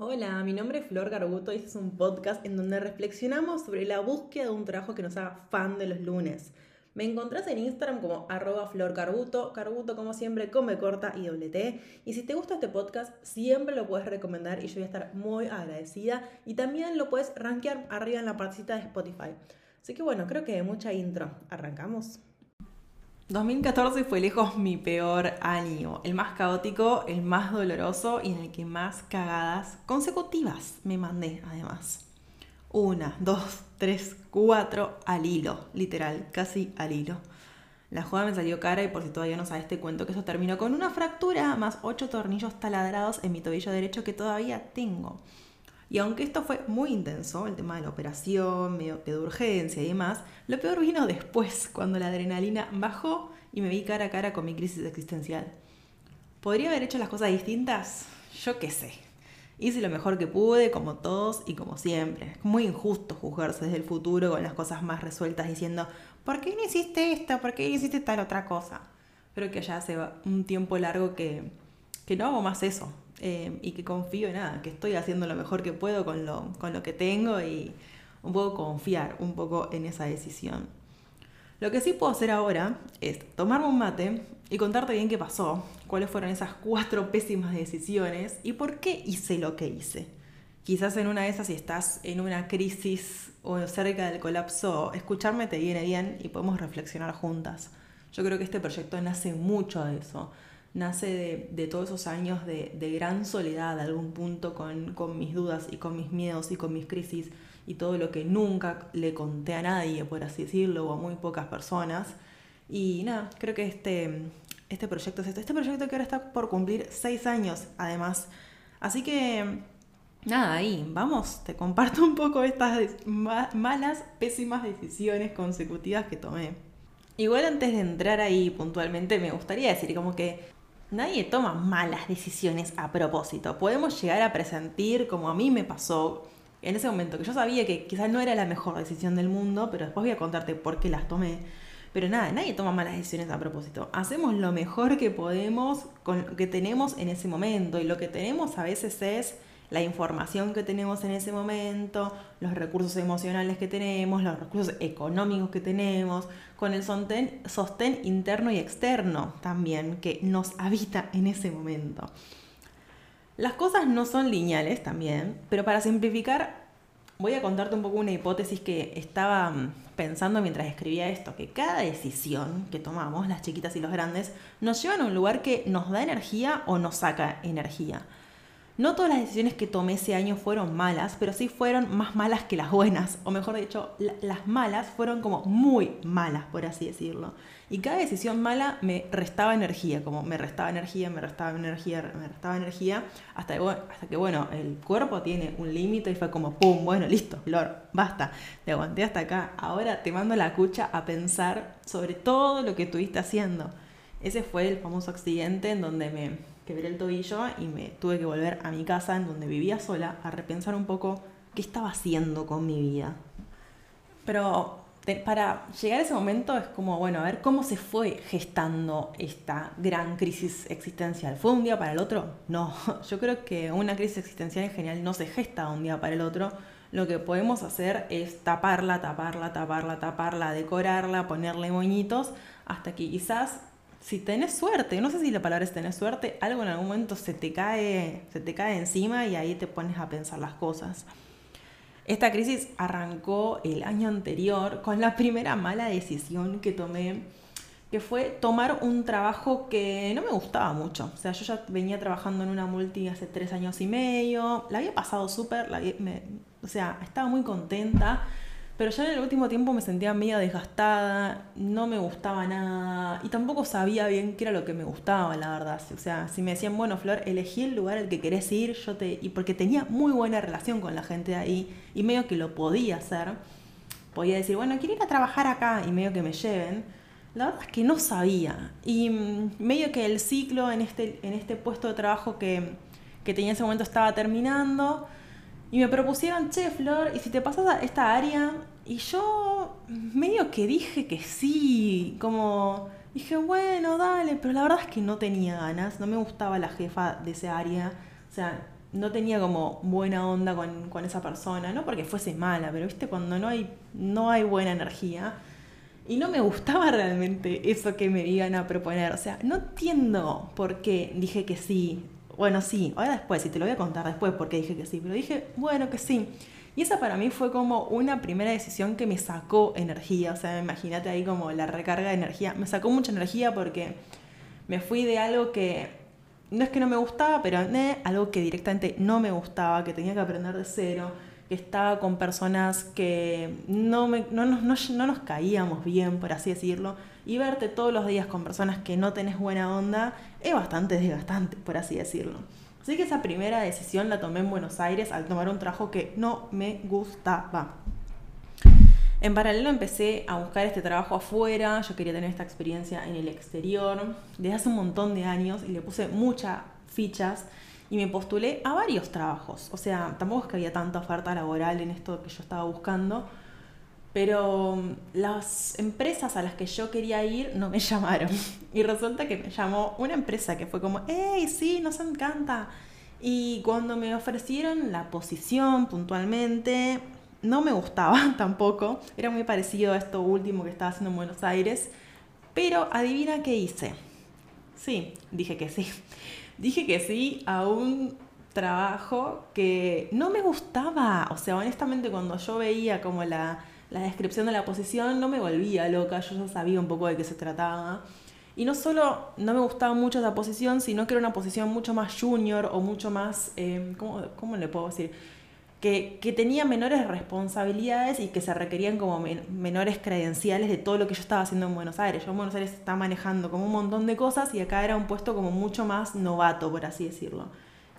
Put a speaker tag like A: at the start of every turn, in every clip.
A: Hola, mi nombre es Flor Garbuto y este es un podcast en donde reflexionamos sobre la búsqueda de un trabajo que nos haga fan de los lunes. Me encontrás en Instagram como arroba Flor Carbuto, Carbuto como siempre come corta y doble T. Y si te gusta este podcast, siempre lo puedes recomendar y yo voy a estar muy agradecida. Y también lo puedes rankear arriba en la partecita de Spotify. Así que bueno, creo que mucha intro. ¿Arrancamos? 2014 fue lejos mi peor año, el más caótico, el más doloroso y en el que más cagadas consecutivas me mandé además. Una, dos, tres, cuatro al hilo, literal, casi al hilo. La jugada me salió cara y por si todavía no sabes te cuento que eso terminó con una fractura más ocho tornillos taladrados en mi tobillo derecho que todavía tengo. Y aunque esto fue muy intenso, el tema de la operación, medio que de urgencia y demás, lo peor vino después, cuando la adrenalina bajó y me vi cara a cara con mi crisis existencial. ¿Podría haber hecho las cosas distintas? Yo qué sé. Hice lo mejor que pude, como todos y como siempre. Es muy injusto juzgarse desde el futuro con las cosas más resueltas diciendo, ¿por qué no hiciste esto? ¿Por qué no hiciste tal otra cosa? Creo que ya hace un tiempo largo que, que no hago más eso. Eh, y que confío en nada, que estoy haciendo lo mejor que puedo con lo, con lo que tengo y un poco confiar un poco en esa decisión. Lo que sí puedo hacer ahora es tomarme un mate y contarte bien qué pasó, cuáles fueron esas cuatro pésimas decisiones y por qué hice lo que hice. Quizás en una de esas, si estás en una crisis o cerca del colapso, escucharme te viene bien y podemos reflexionar juntas. Yo creo que este proyecto nace mucho de eso nace de, todos esos años de, gran soledad, algún punto con, con, mis dudas y con mis miedos y con mis crisis y todo lo que nunca le conté a nadie, por así decirlo, o a muy pocas personas. Y nada, creo que este, este proyecto es esto. Este proyecto que ahora está por cumplir seis años, además. Así que, nada, ahí, vamos, te comparto un poco estas malas, pésimas decisiones consecutivas que tomé. Igual antes de entrar ahí puntualmente, me gustaría decir como que Nadie toma malas decisiones a propósito. Podemos llegar a presentir, como a mí me pasó en ese momento, que yo sabía que quizás no era la mejor decisión del mundo, pero después voy a contarte por qué las tomé. Pero nada, nadie toma malas decisiones a propósito. Hacemos lo mejor que podemos con lo que tenemos en ese momento. Y lo que tenemos a veces es la información que tenemos en ese momento, los recursos emocionales que tenemos, los recursos económicos que tenemos, con el sostén, sostén interno y externo también que nos habita en ese momento. Las cosas no son lineales también, pero para simplificar voy a contarte un poco una hipótesis que estaba mm, pensando mientras escribía esto, que cada decisión que tomamos, las chiquitas y los grandes, nos llevan a un lugar que nos da energía o nos saca energía. No todas las decisiones que tomé ese año fueron malas, pero sí fueron más malas que las buenas. O mejor dicho, las malas fueron como muy malas, por así decirlo. Y cada decisión mala me restaba energía, como me restaba energía, me restaba energía, me restaba energía, hasta, que, bueno, el cuerpo tiene un límite y fue como, ¡pum! Bueno, listo, Flor, basta, te aguanté hasta acá. Ahora te mando la cucha a pensar sobre todo lo que estuviste haciendo. Ese fue el famoso accidente en donde me quebré el tobillo y me tuve que volver a mi casa en donde vivía sola a repensar un poco qué estaba haciendo con mi vida. Pero para llegar a ese momento es como, bueno, a ver cómo se fue gestando esta gran crisis existencial. ¿Fue un día para el otro? No, yo creo que una crisis existencial en general no se gesta un día para el otro. Lo que podemos hacer es taparla, taparla, taparla, taparla, decorarla, ponerle moñitos, hasta que quizás si tenés suerte, no sé si la palabra es tener suerte, algo en algún momento se te cae, se te cae encima y ahí te pones a pensar las cosas. Esta crisis arrancó el año anterior con la primera mala decisión que tomé, que fue tomar un trabajo que no me gustaba mucho. O sea, yo ya venía trabajando en una multi hace tres años y medio, la había pasado súper, o sea, estaba muy contenta pero ya en el último tiempo me sentía media desgastada, no me gustaba nada y tampoco sabía bien qué era lo que me gustaba, la verdad. O sea, si me decían, bueno, Flor, elegí el lugar al que querés ir, yo te. Y porque tenía muy buena relación con la gente ahí y medio que lo podía hacer, podía decir, bueno, quiero ir a trabajar acá y medio que me lleven. La verdad es que no sabía. Y mm, medio que el ciclo en este, en este puesto de trabajo que, que tenía en ese momento estaba terminando y me propusieron, che, Flor, ¿y si te pasas a esta área? Y yo medio que dije que sí, como dije, bueno, dale, pero la verdad es que no tenía ganas, no me gustaba la jefa de ese área. O sea, no tenía como buena onda con, con, esa persona, no porque fuese mala, pero viste, cuando no hay, no hay buena energía. Y no me gustaba realmente eso que me iban a proponer. O sea, no entiendo por qué dije que sí. Bueno, sí, ahora después, y te lo voy a contar después por qué dije que sí, pero dije, bueno, que sí. Y esa para mí fue como una primera decisión que me sacó energía. O sea, imagínate ahí como la recarga de energía. Me sacó mucha energía porque me fui de algo que no es que no me gustaba, pero algo que directamente no me gustaba, que tenía que aprender de cero, que estaba con personas que no, me, no, no, no nos caíamos bien, por así decirlo, y verte todos los días con personas que no tenés buena onda es bastante desgastante, por así decirlo. Así que esa primera decisión la tomé en Buenos Aires al tomar un trabajo que no me gustaba. En paralelo empecé a buscar este trabajo afuera, yo quería tener esta experiencia en el exterior desde hace un montón de años y le puse muchas fichas y me postulé a varios trabajos. O sea, tampoco es que había tanta oferta laboral en esto que yo estaba buscando, pero mm, las empresas a las que yo quería ir no me llamaron. Y resulta que me llamó una empresa que fue como, ¡Ey, sí, nos encanta! Y cuando me ofrecieron la posición puntualmente, no me gustaba tampoco. Era muy parecido a esto último que estaba haciendo en Buenos Aires. Pero adivina qué hice. Sí, dije que sí. Dije que sí a un trabajo que no me gustaba. O sea, honestamente cuando yo veía como la la descripción de la posición no me volvía loca, yo ya sabía un poco de qué se trataba. Y no solo no me gustaba mucho esa posición, sino que era una posición mucho más junior o mucho más, eh, ¿cómo, le puedo decir? Que, que, tenía menores responsabilidades y que se requerían como menores credenciales de todo lo que yo estaba haciendo en Buenos Aires. Yo en Buenos Aires estaba manejando como un montón de cosas y acá era un puesto como mucho más novato, por así decirlo.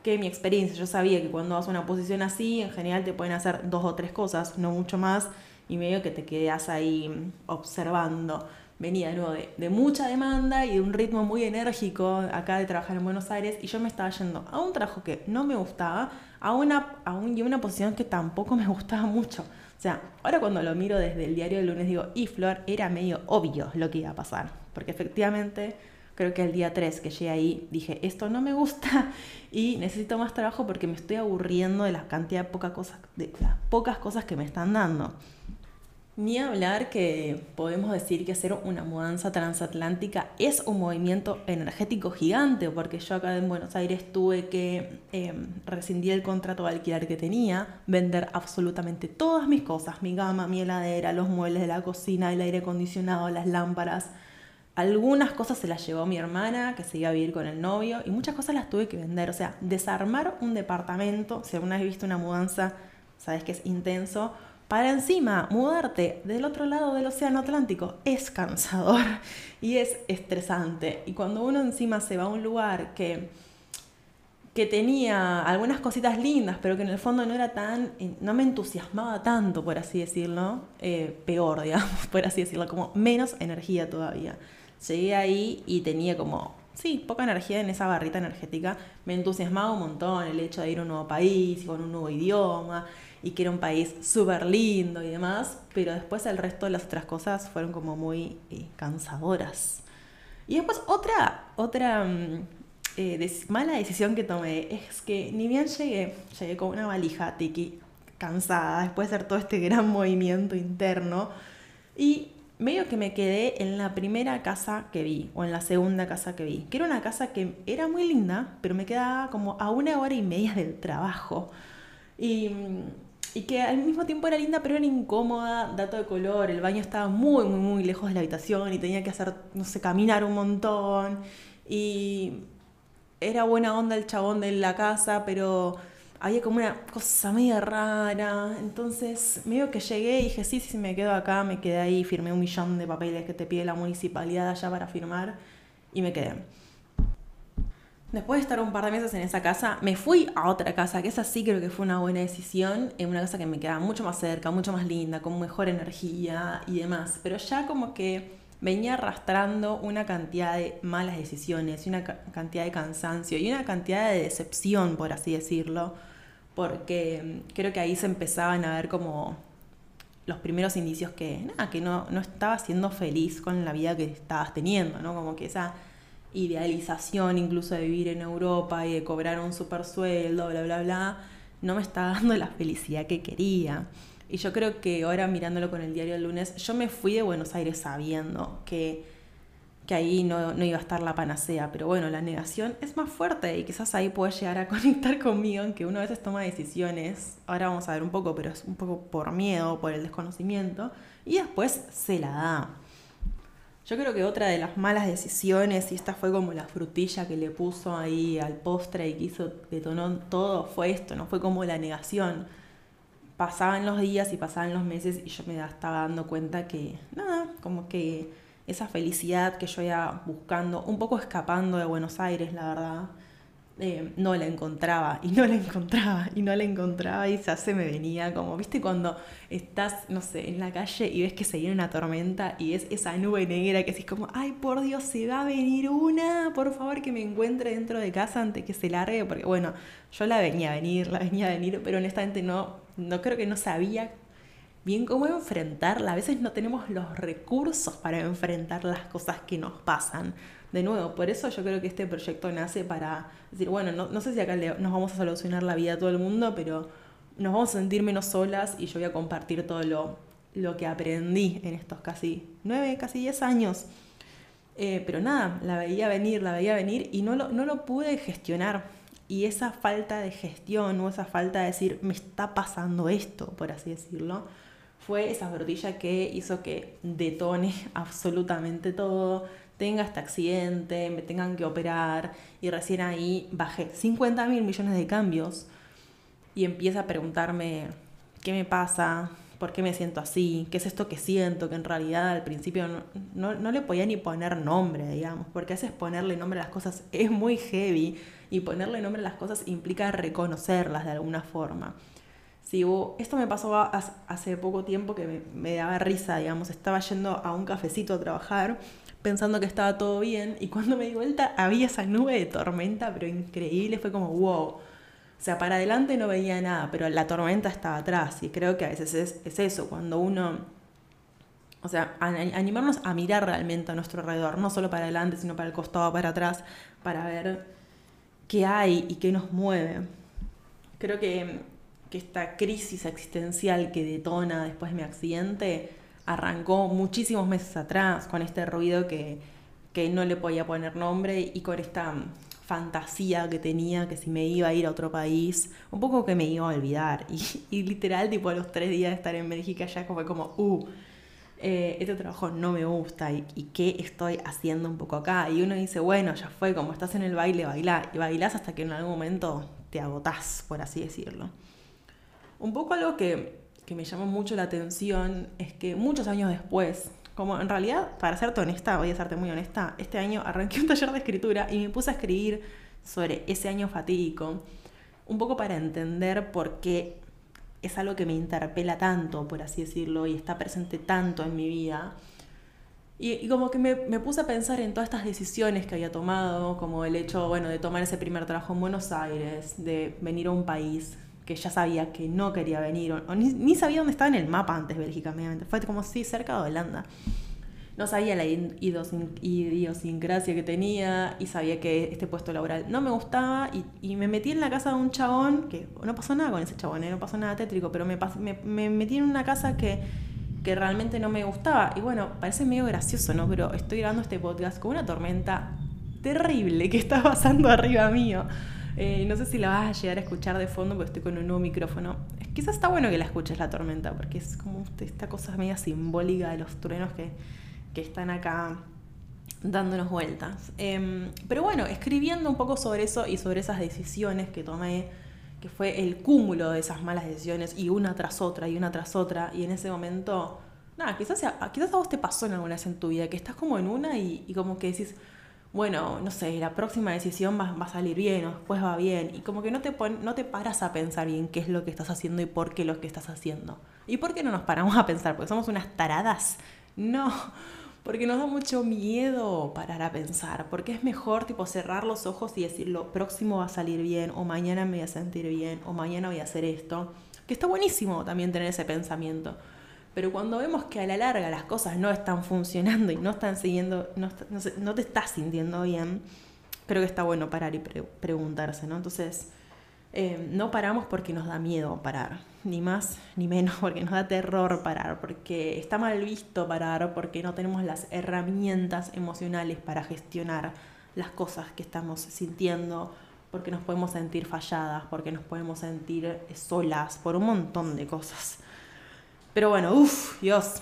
A: Que mi experiencia, yo sabía que cuando vas a una posición así, en general te pueden hacer dos o tres cosas, no mucho más y medio que te quedas ahí observando. Venía luego de, de, mucha demanda y de un ritmo muy enérgico acá de trabajar en Buenos Aires y yo me estaba yendo a un trabajo que no me gustaba, a una, a un, y una posición que tampoco me gustaba mucho. O sea, ahora cuando lo miro desde el diario del lunes digo, y Flor, era medio obvio lo que iba a pasar, porque efectivamente creo que el día 3 que llegué ahí dije, esto no me gusta y necesito más trabajo porque me estoy aburriendo de la cantidad de, poca cosas, de las pocas cosas que me están dando. Ni hablar que podemos decir que hacer una mudanza transatlántica es un movimiento energético gigante, porque yo acá en Buenos Aires tuve que em, rescindir el contrato de alquiler que tenía, vender absolutamente todas mis cosas, mi gama, mi heladera, los muebles de la cocina, el aire acondicionado, las lámparas. Algunas cosas se las llevó mi hermana, que se iba a vivir con el novio, y muchas cosas las tuve que vender. O sea, desarmar un departamento, si alguna vez visto una mudanza, sabes que es intenso, para encima, mudarte del otro lado del Océano Atlántico es cansador y es estresante. Y cuando uno encima se va a un lugar que, que tenía algunas cositas lindas, pero que en el fondo no era tan, no me entusiasmaba tanto, por así decirlo, eh, peor, digamos, por así decirlo, como menos energía todavía. Llegué ahí y tenía como, sí, poca energía en esa barrita energética. Me entusiasmaba un montón el hecho de ir a un nuevo país, con un nuevo idioma y que era un país súper lindo y demás, pero después el resto de las otras cosas fueron como muy eh, cansadoras. Y después otra, otra mm, eh, mala decisión que tomé es que ni bien llegué, llegué con una valija tiki cansada después de hacer todo este gran movimiento interno y medio que me quedé en la primera casa que vi o en la segunda casa que vi, que era una casa que era muy linda, pero me quedaba como a una hora y media del trabajo. Y mm, y que al mismo tiempo era linda, pero era incómoda, dato de color, el baño estaba muy, muy, muy lejos de la habitación y tenía que hacer, no sé, caminar un montón. Y era buena onda el chabón de la casa, pero había como una cosa media rara. Entonces, medio que llegué y dije, sí, sí, me quedo acá, me quedé ahí, firmé un millón de papeles que te pide la municipalidad allá para firmar y me quedé. Después de estar un par de meses en esa casa, me fui a otra casa, que esa sí creo que fue una buena decisión, en una casa que me quedaba mucho más cerca, mucho más linda, con mejor energía y demás. Pero ya como que venía arrastrando una cantidad de malas decisiones una cantidad de cansancio y una cantidad de decepción, por así decirlo, porque mm, creo que ahí se empezaban a ver como los primeros indicios que, nada, que no, no estaba siendo feliz con la vida que estabas teniendo, ¿no? Como que esa idealización incluso de vivir en Europa y de cobrar un super sueldo, bla, bla, bla, no me está dando la felicidad que quería. Y yo creo que ahora mirándolo con el diario del lunes, yo me fui de Buenos Aires sabiendo que, que ahí no, no, iba a estar la panacea, pero bueno, la negación es más fuerte y quizás ahí puede llegar a conectar conmigo en que uno a veces toma decisiones, ahora vamos a ver un poco, pero es un poco por miedo, por el desconocimiento, y después se la da. Yo creo que otra de las malas decisiones, y esta fue como la frutilla que le puso ahí al postre y que hizo, detonó todo, fue esto, ¿no? Fue como la negación. Pasaban los días y pasaban los meses y yo me estaba dando cuenta que, nada, como que esa felicidad que yo iba buscando, un poco escapando de Buenos Aires, la verdad, eh, no la encontraba y no la encontraba y no la encontraba y ya se me venía como, viste, cuando estás, no sé, en la calle y ves que se viene una tormenta y es esa nube negra que decís como, ay, por Dios, se va a venir una, por favor que me encuentre dentro de casa antes que se largue, porque bueno, yo la venía a venir, la venía a venir, pero honestamente no, no creo que no sabía bien cómo enfrentarla. A veces no tenemos los recursos para enfrentar las cosas que nos pasan de nuevo, por eso yo creo que este proyecto nace para decir, bueno, no, sé si acá nos vamos a solucionar la vida a todo el mundo, pero nos vamos a sentir menos solas y yo voy a compartir todo lo, lo que aprendí en estos casi nueve, casi diez años. Eh, pero nada, la veía venir, la veía venir y no lo, no lo pude gestionar. Y esa falta de gestión o esa falta de decir, me está pasando esto, por así decirlo, fue esa brotilla que hizo que detone absolutamente todo, tenga este accidente, me tengan que operar y recién ahí bajé 50 mil millones de cambios y empieza a preguntarme qué me pasa, por qué me siento así, qué es esto que siento, que en realidad al principio no, no, le podía ni poner nombre, digamos, porque a veces ponerle nombre a las cosas es muy heavy y ponerle nombre a las cosas implica reconocerlas de alguna forma. Si esto me pasó hace poco tiempo que me, me daba risa, digamos, estaba yendo a un cafecito a trabajar pensando que estaba todo bien y cuando me di vuelta había esa nube de tormenta, pero increíble, fue como wow. O sea, para adelante no veía nada, pero la tormenta estaba atrás y creo que a veces es, eso, cuando uno, o sea, animarnos a mirar realmente a nuestro alrededor, no solo para adelante, sino para el costado, para atrás, para ver qué hay y qué nos mueve. Creo que, que esta crisis existencial que detona después de mi accidente, arrancó muchísimos meses atrás con este ruido que, no le podía poner nombre y con esta fantasía que tenía que si me iba a ir a otro país, un poco que me iba a olvidar. Y, literal, tipo a los tres días de estar en México ya fue como, uh, eh, este trabajo no me gusta y, y, qué estoy haciendo un poco acá. Y uno dice, bueno, ya fue, como estás en el baile, bailá. Y bailás hasta que en algún momento te agotás, por así decirlo. Un poco algo que que me llamó mucho la atención es que muchos años después, como en realidad, para serte honesta, voy a serte muy honesta, este año arranqué un taller de escritura y me puse a escribir sobre ese año fatídico, un poco para entender por qué es algo que me interpela tanto, por así decirlo, y está presente tanto en mi vida. Y, como que me, me, puse a pensar en todas estas decisiones que había tomado, como el hecho, bueno, de tomar ese primer trabajo en Buenos Aires, de venir a un país que ya sabía que no quería venir, ni, sabía dónde estaba en el mapa antes Bélgica, obviamente. Fue como si cerca de Holanda. No sabía la idiosincrasia que tenía y sabía que este puesto laboral no me gustaba y, me metí en la casa de un chabón, que no pasó nada con ese chabón, ¿eh? no pasó nada tétrico, pero me, me, metí en una casa que, que realmente no me gustaba. Y bueno, parece medio gracioso, ¿no? Pero estoy grabando este podcast con una tormenta terrible que está pasando arriba mío. Eh, no sé si la vas a llegar a escuchar de fondo porque estoy con un nuevo micrófono. Quizás está bueno que la escuches la tormenta porque es como esta cosa media simbólica de los truenos que, que están acá dándonos vueltas. Em, pero bueno, escribiendo un poco sobre eso y sobre esas decisiones que tomé, que fue el cúmulo de esas malas decisiones y una tras otra y una tras otra, y en ese momento, nada, quizás, quizás a vos te pasó en alguna vez en tu vida, que estás como en una y, y como que decís, bueno, no sé, la próxima decisión va, a salir bien o después va bien. Y como que no te, no te paras a pensar bien qué es lo que estás haciendo y por qué lo que estás haciendo. ¿Y por qué no nos paramos a pensar? ¿Porque somos unas taradas? No, porque nos da mucho miedo parar a pensar. Porque es mejor tipo cerrar los ojos y decir lo próximo va a salir bien o mañana me voy a sentir bien o mañana voy a hacer esto. Que está buenísimo también tener ese pensamiento Pero cuando vemos que a la larga las cosas no están funcionando y no están siguiendo, no, no, te estás sintiendo bien, creo que está bueno parar y preguntarse, ¿no? Entonces, eh, no paramos porque nos da miedo parar, ni más ni menos porque nos da terror parar, porque está mal visto parar, porque no tenemos las herramientas emocionales para gestionar las cosas que estamos sintiendo, porque nos podemos sentir falladas, porque nos podemos sentir solas, por un montón de cosas. Pero bueno, uff, Dios.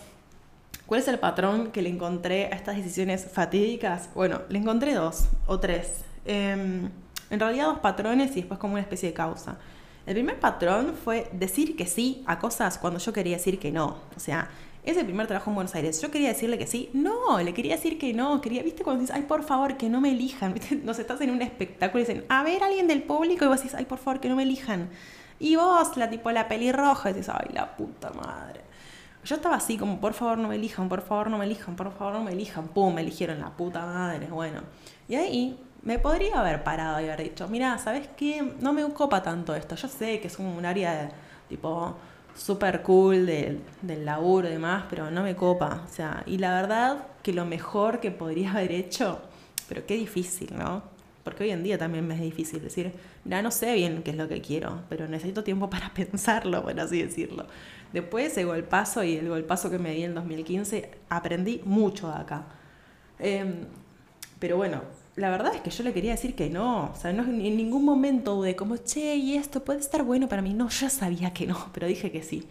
A: ¿Cuál es el patrón que le encontré a estas decisiones fatídicas? Bueno, le encontré dos o tres. Em, en realidad dos patrones y después como una especie de causa. El primer patrón fue decir que sí a cosas cuando yo quería decir que no. O sea, ese primer trabajo en Buenos Aires, yo quería decirle que sí, no, le quería decir que no, quería, viste cuando dices, ay, por favor, que no me elijan, ¿viste? nos estás en un espectáculo y dicen, a ver, alguien del público, y vos decís, ay, por favor, que no me elijan. Y vos, la tipo, la pelirroja, y dices, ay, la puta madre. Yo estaba así, como, por favor, no me elijan, por favor, no me elijan, por favor, no me elijan. Pum, me eligieron la puta madre, bueno. Y ahí me podría haber parado y haber dicho, mira, ¿sabes qué? No me copa tanto esto. Yo sé que es un área tipo súper cool del, del laburo y demás, pero no me copa. O sea, y la verdad que lo mejor que podría haber hecho, pero qué difícil, ¿no? Porque hoy en día también me es difícil decir, no sé bien qué es lo que quiero, pero necesito tiempo para pensarlo, por así decirlo. Después el golpazo y el golpazo que me di en 2015, aprendí mucho acá. Em, pero bueno, la verdad es que yo le quería decir que no, o sea, no, en ningún momento dudé como, che, y esto puede estar bueno para mí. No, yo sabía que no, pero dije que sí.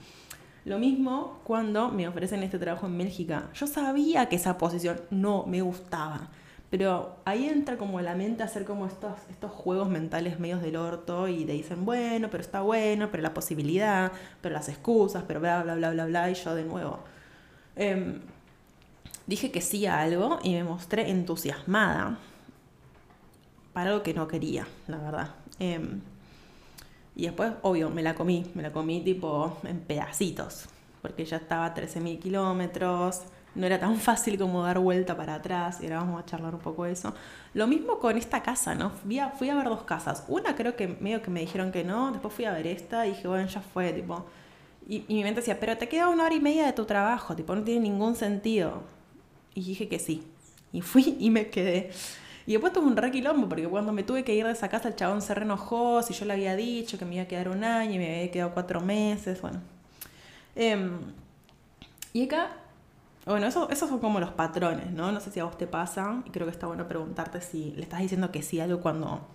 A: Lo mismo cuando me ofrecen este trabajo en México. Yo sabía que esa posición no me gustaba, pero ahí entra como la mente a hacer como estos, estos juegos mentales medios del orto y te dicen, bueno, pero está bueno, pero la posibilidad, pero las excusas, pero bla, bla, bla, bla, bla, y yo de nuevo. Em, dije que sí a algo y me mostré entusiasmada para algo que no quería, la verdad. Em, y después, obvio, me la comí, me la comí tipo en pedacitos, porque ya estaba a 13.000 kilómetros, no era tan fácil como dar vuelta para atrás, y ahora vamos a charlar un poco de eso. Lo mismo con esta casa, ¿no? Fui a, ver dos casas. Una creo que medio que me dijeron que no, después fui a ver esta y dije, bueno, ya fue, tipo... Y, y mi mente decía, pero te queda una hora y media de tu trabajo, tipo, no tiene ningún sentido. Y dije que sí. Y fui y me quedé. Y después tuve un re quilombo, porque cuando me tuve que ir de esa casa, el chabón se reenojó, si yo le había dicho que me iba a quedar un año y me había quedado cuatro meses, bueno. Em, y acá, bueno, eso, esos son como los patrones, ¿no? No sé si a vos te pasa, y creo que está bueno preguntarte si le estás diciendo que sí a algo cuando...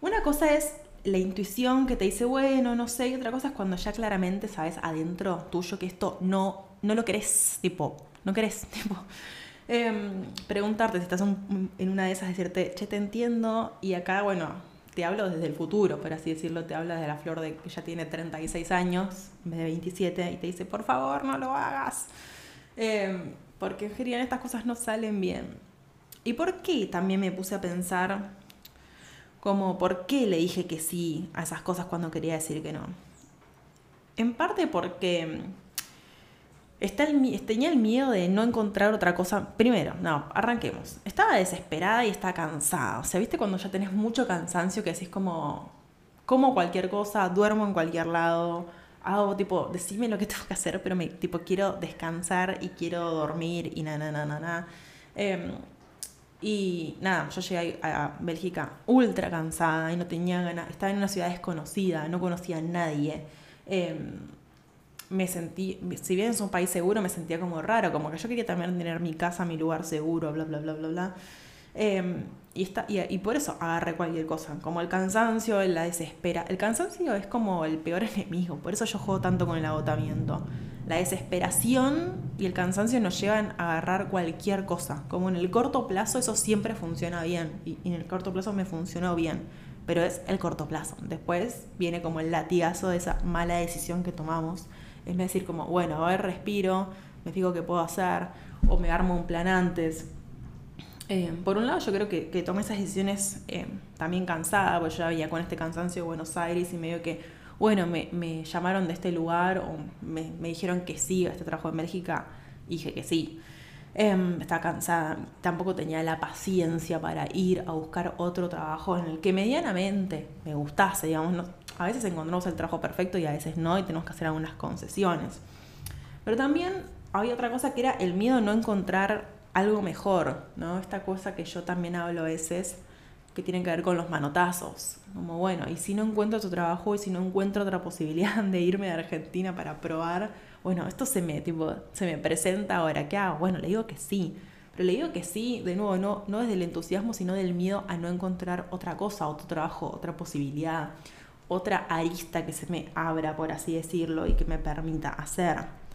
A: Una cosa es la intuición que te dice, bueno, no sé, y otra cosa es cuando ya claramente sabes adentro tuyo que esto no, no lo querés, tipo, no querés, tipo, Em, preguntarte si estás en una de esas, decirte, che, te entiendo, y acá, bueno, te hablo desde el futuro, por así decirlo, te habla de la flor de que ya tiene 36 años, en vez de 27, y te dice, por favor, no lo hagas. Em, porque en general estas cosas no salen bien. ¿Y por qué también me puse a pensar como por qué le dije que sí a esas cosas cuando quería decir que no? En parte porque Está el, tenía el miedo de no encontrar otra cosa. Primero, no, arranquemos. Estaba desesperada y estaba cansada. O sea, ¿viste cuando ya tenés mucho cansancio que decís como, como cualquier cosa, duermo en cualquier lado, hago tipo, decime lo que tengo que hacer, pero me, tipo, quiero descansar y quiero dormir y na, na, na, na, na. Em, y nada, yo llegué a, Bélgica ultra cansada y no tenía ganas, estaba en una ciudad desconocida, no conocía a nadie. Em, me sentí, si bien es un país seguro, me sentía como raro, como que yo quería también tener mi casa, mi lugar seguro, bla, bla, bla, bla, bla. Em, y, por eso agarré cualquier cosa, como el cansancio, la desespera. El cansancio es como el peor enemigo, por eso yo juego tanto con el agotamiento. La desesperación y el cansancio nos llevan a agarrar cualquier cosa. Como en el corto plazo eso siempre funciona bien, y, y en el corto plazo me funcionó bien, pero es el corto plazo. Después viene como el latigazo de esa mala decisión que tomamos es decir como, bueno, a ver, respiro, me fijo qué puedo hacer, o me armo un plan antes. Eh, por un lado, yo creo que, tomé esas decisiones eh, también cansada, porque yo ya venía con este cansancio de Buenos Aires y medio que, bueno, me, llamaron de este lugar o me, dijeron que sí a este trabajo en Bélgica, dije que sí. Eh, estaba cansada, tampoco tenía la paciencia para ir a buscar otro trabajo en el que medianamente me gustase, digamos, a veces encontramos el trabajo perfecto y a veces no, y tenemos que hacer algunas concesiones. Pero también había otra cosa que era el miedo a no encontrar algo mejor, ¿no? Esta cosa que yo también hablo a veces, que tiene que ver con los manotazos. Como, bueno, y si no encuentro otro trabajo y si no encuentro otra posibilidad de irme de Argentina para probar, bueno, esto se me, tipo, se me presenta ahora, ¿qué hago? Bueno, le digo que sí. Pero le digo que sí, de nuevo, no, no desde el entusiasmo, sino del miedo a no encontrar otra cosa, otro trabajo, otra posibilidad, otra arista que se me abra, por así decirlo, y que me permita hacer.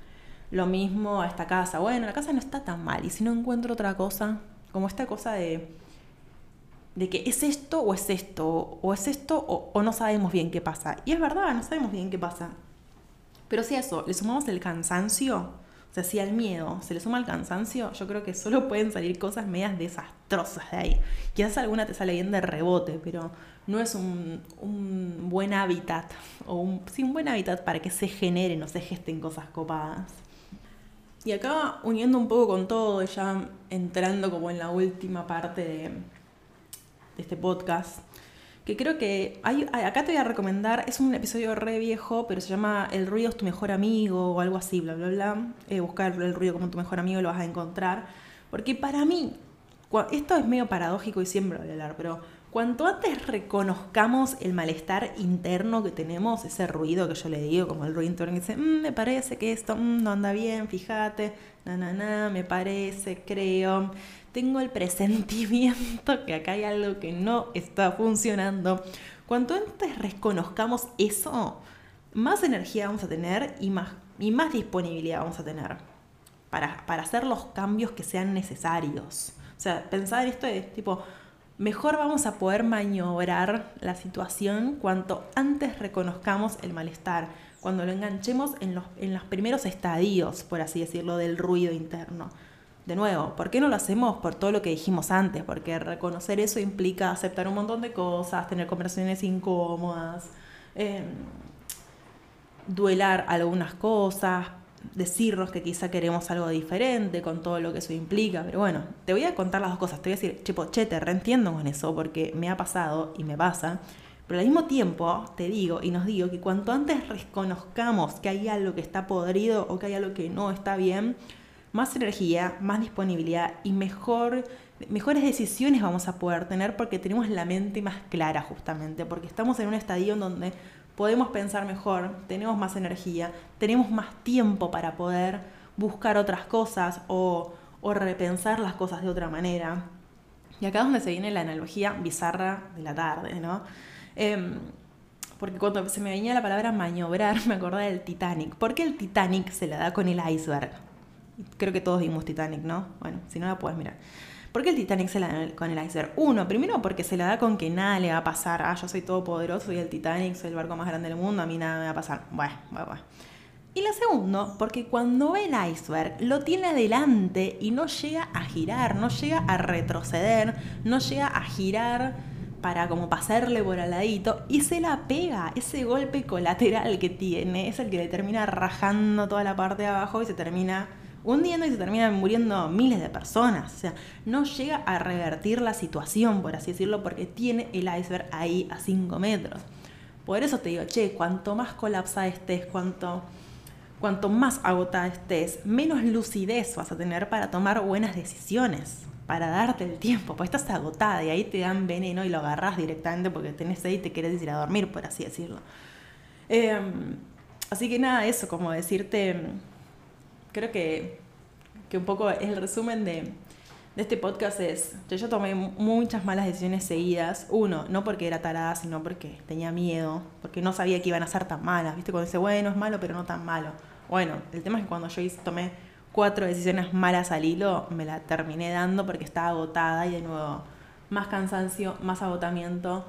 A: Lo mismo a esta casa. Bueno, la casa no está tan mal. Y si no encuentro otra cosa, como esta cosa de, de que es esto o es esto, o es esto o, o no sabemos bien qué pasa. Y es verdad, no sabemos bien qué pasa. Pero si a eso le sumamos el cansancio, o sea, si al miedo se le suma el cansancio, yo creo que solo pueden salir cosas medias desastrosas de ahí. Quizás alguna te sale bien de rebote, pero no es un, un buen hábitat, o un, sí, un buen hábitat para que se generen o se gesten cosas copadas. Y acá uniendo un poco con todo, ya entrando como en la última parte de, este podcast, que creo que acá te voy a recomendar, es un episodio re viejo, pero se llama El ruido es tu mejor amigo o algo así, bla, bla, bla. Eh, buscar el ruido como tu mejor amigo y lo vas a encontrar. Porque para mí, esto es medio paradójico y siempre voy a hablar, pero Cuanto antes reconozcamos el malestar interno que tenemos, ese ruido que yo le digo, como el ruido interno que dice, mm, me parece que esto mm, no anda bien, fíjate, na, na, na, me parece, creo, tengo el presentimiento que acá hay algo que no está funcionando. Cuanto antes reconozcamos eso, más energía vamos a tener y más, y más disponibilidad vamos a tener para, para hacer los cambios que sean necesarios. O sea, pensar en esto de tipo, mejor vamos a poder maniobrar la situación cuanto antes reconozcamos el malestar, cuando lo enganchemos en los, en los primeros estadios, por así decirlo, del ruido interno. De nuevo, ¿por qué no lo hacemos? Por todo lo que dijimos antes, porque reconocer eso implica aceptar un montón de cosas, tener conversaciones incómodas, em, duelar algunas cosas, decirnos que quizá queremos algo diferente con todo lo que eso implica, pero bueno, te voy a contar las dos cosas, te voy a decir, chepo, che, te reentiendo con eso porque me ha pasado y me pasa, pero al mismo tiempo te digo y nos digo que cuanto antes reconozcamos que hay algo que está podrido o que hay algo que no está bien, más energía, más disponibilidad y mejor, mejores decisiones vamos a poder tener porque tenemos la mente más clara justamente, porque estamos en un estadio en donde podemos pensar mejor, tenemos más energía, tenemos más tiempo para poder buscar otras cosas o, repensar las cosas de otra manera. Y acá es donde se viene la analogía bizarra de la tarde, ¿no? Em, porque cuando se me venía la palabra maniobrar, me acordé del Titanic. ¿Por qué el Titanic se la da con el iceberg? Creo que todos vimos Titanic, ¿no? Bueno, si no la puedes mirar. ¿Por qué el Titanic se la da con el iceberg? Uno, primero porque se la da con que nada le va a pasar. Ah, yo soy todopoderoso, soy el Titanic, soy el barco más grande del mundo, a mí nada me va a pasar. Bueno, bueno, bueno. Y la segundo, porque cuando ve el iceberg lo tiene adelante y no llega a girar, no llega a retroceder, no llega a girar para como pasarle por al ladito y se la pega. Ese golpe colateral que tiene es el que le termina rajando toda la parte de abajo y se termina hundiendo y se terminan muriendo miles de personas. O sea, no llega a revertir la situación, por así decirlo, porque tiene el iceberg ahí a 5 metros. Por eso te digo, che, cuanto más colapsada estés, cuanto, cuanto más agotada estés, menos lucidez vas a tener para tomar buenas decisiones, para darte el tiempo, porque estás agotada y ahí te dan veneno y lo agarras directamente porque tenés ahí y te querés ir a dormir, por así decirlo. Em, así que nada, eso, como decirte creo que, un poco el resumen de, este podcast es, yo, yo tomé muchas malas decisiones seguidas. Uno, no porque era tarada, sino porque tenía miedo, porque no sabía que iban a ser tan malas. ¿Viste? Cuando dice, bueno, es malo, pero no tan malo. Bueno, el tema es que cuando yo tomé cuatro decisiones malas al hilo, me la terminé dando porque estaba agotada y de nuevo, más cansancio, más agotamiento.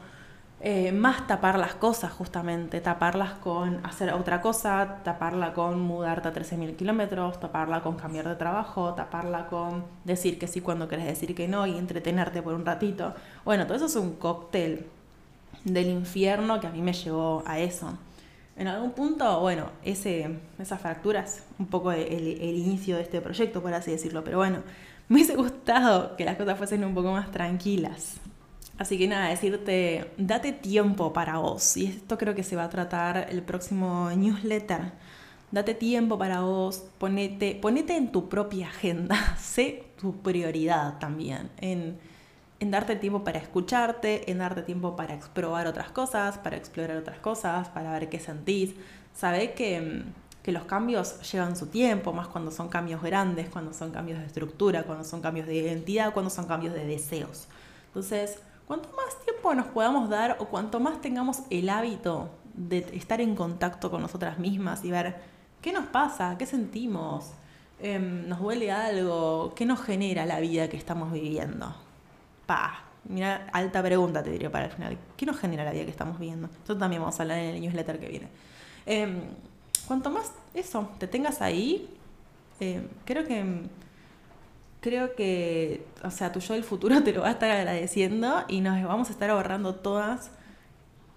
A: Eh, más tapar las cosas justamente, taparlas con hacer otra cosa, taparla con mudarte a 13.000 kilómetros, taparla con cambiar de trabajo, taparla con decir que sí cuando querés decir que no y entretenerte por un ratito. Bueno, todo eso es un cóctel del infierno que a mí me llevó a eso. En algún punto, bueno, ese, esas fracturas, un poco el, el inicio de este proyecto, por así decirlo, pero bueno, me hubiese gustado que las cosas fuesen un poco más tranquilas. Así que nada, decirte, date tiempo para vos. Y esto creo que se va a tratar el próximo newsletter Date tiempo para vos, ponete, ponete en tu propia agenda, sé tu prioridad también, en, en darte tiempo para escucharte, en darte tiempo para exprobar otras cosas, para explorar otras cosas, para ver qué sentís. Sabé que, que los cambios llevan su tiempo, más cuando son cambios grandes, cuando son cambios de estructura, cuando son cambios de identidad, cuando son cambios de deseos. Entonces, cuanto más tiempo nos podamos dar o cuanto más tengamos el hábito de estar en contacto con nosotras mismas y ver ¿Qué nos pasa? ¿Qué sentimos? Em, ¿Nos duele algo? ¿Qué nos genera la vida que estamos viviendo? Pa, mira, alta pregunta te diría para el final. ¿Qué nos genera la vida que estamos viviendo? Esto también vamos a hablar en el newsletter que viene. Em, cuanto más eso, te tengas ahí, em, creo que creo que, o sea, tu yo del futuro te lo va a estar agradeciendo y nos vamos a estar ahorrando todas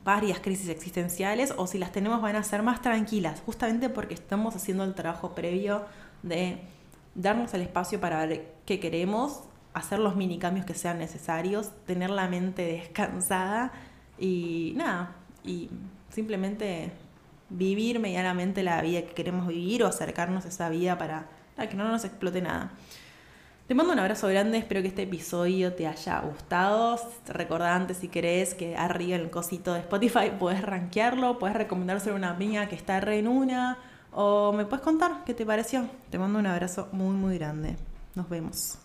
A: varias crisis existenciales o si las tenemos van a ser más tranquilas, justamente porque estamos haciendo el trabajo previo de darnos el espacio para ver qué queremos, hacer los mini cambios que sean necesarios, tener la mente descansada y nada, y simplemente vivir medianamente la vida que queremos vivir o acercarnos a esa vida para, para que no nos explote nada. Te mando un abrazo grande, espero que este episodio te haya gustado. Recordá antes si querés que arriba en el cosito de Spotify puedes rankearlo, puedes recomendárselo a una amiga que está re en una o me puedes contar qué te pareció. Te mando un abrazo muy muy grande. Nos vemos.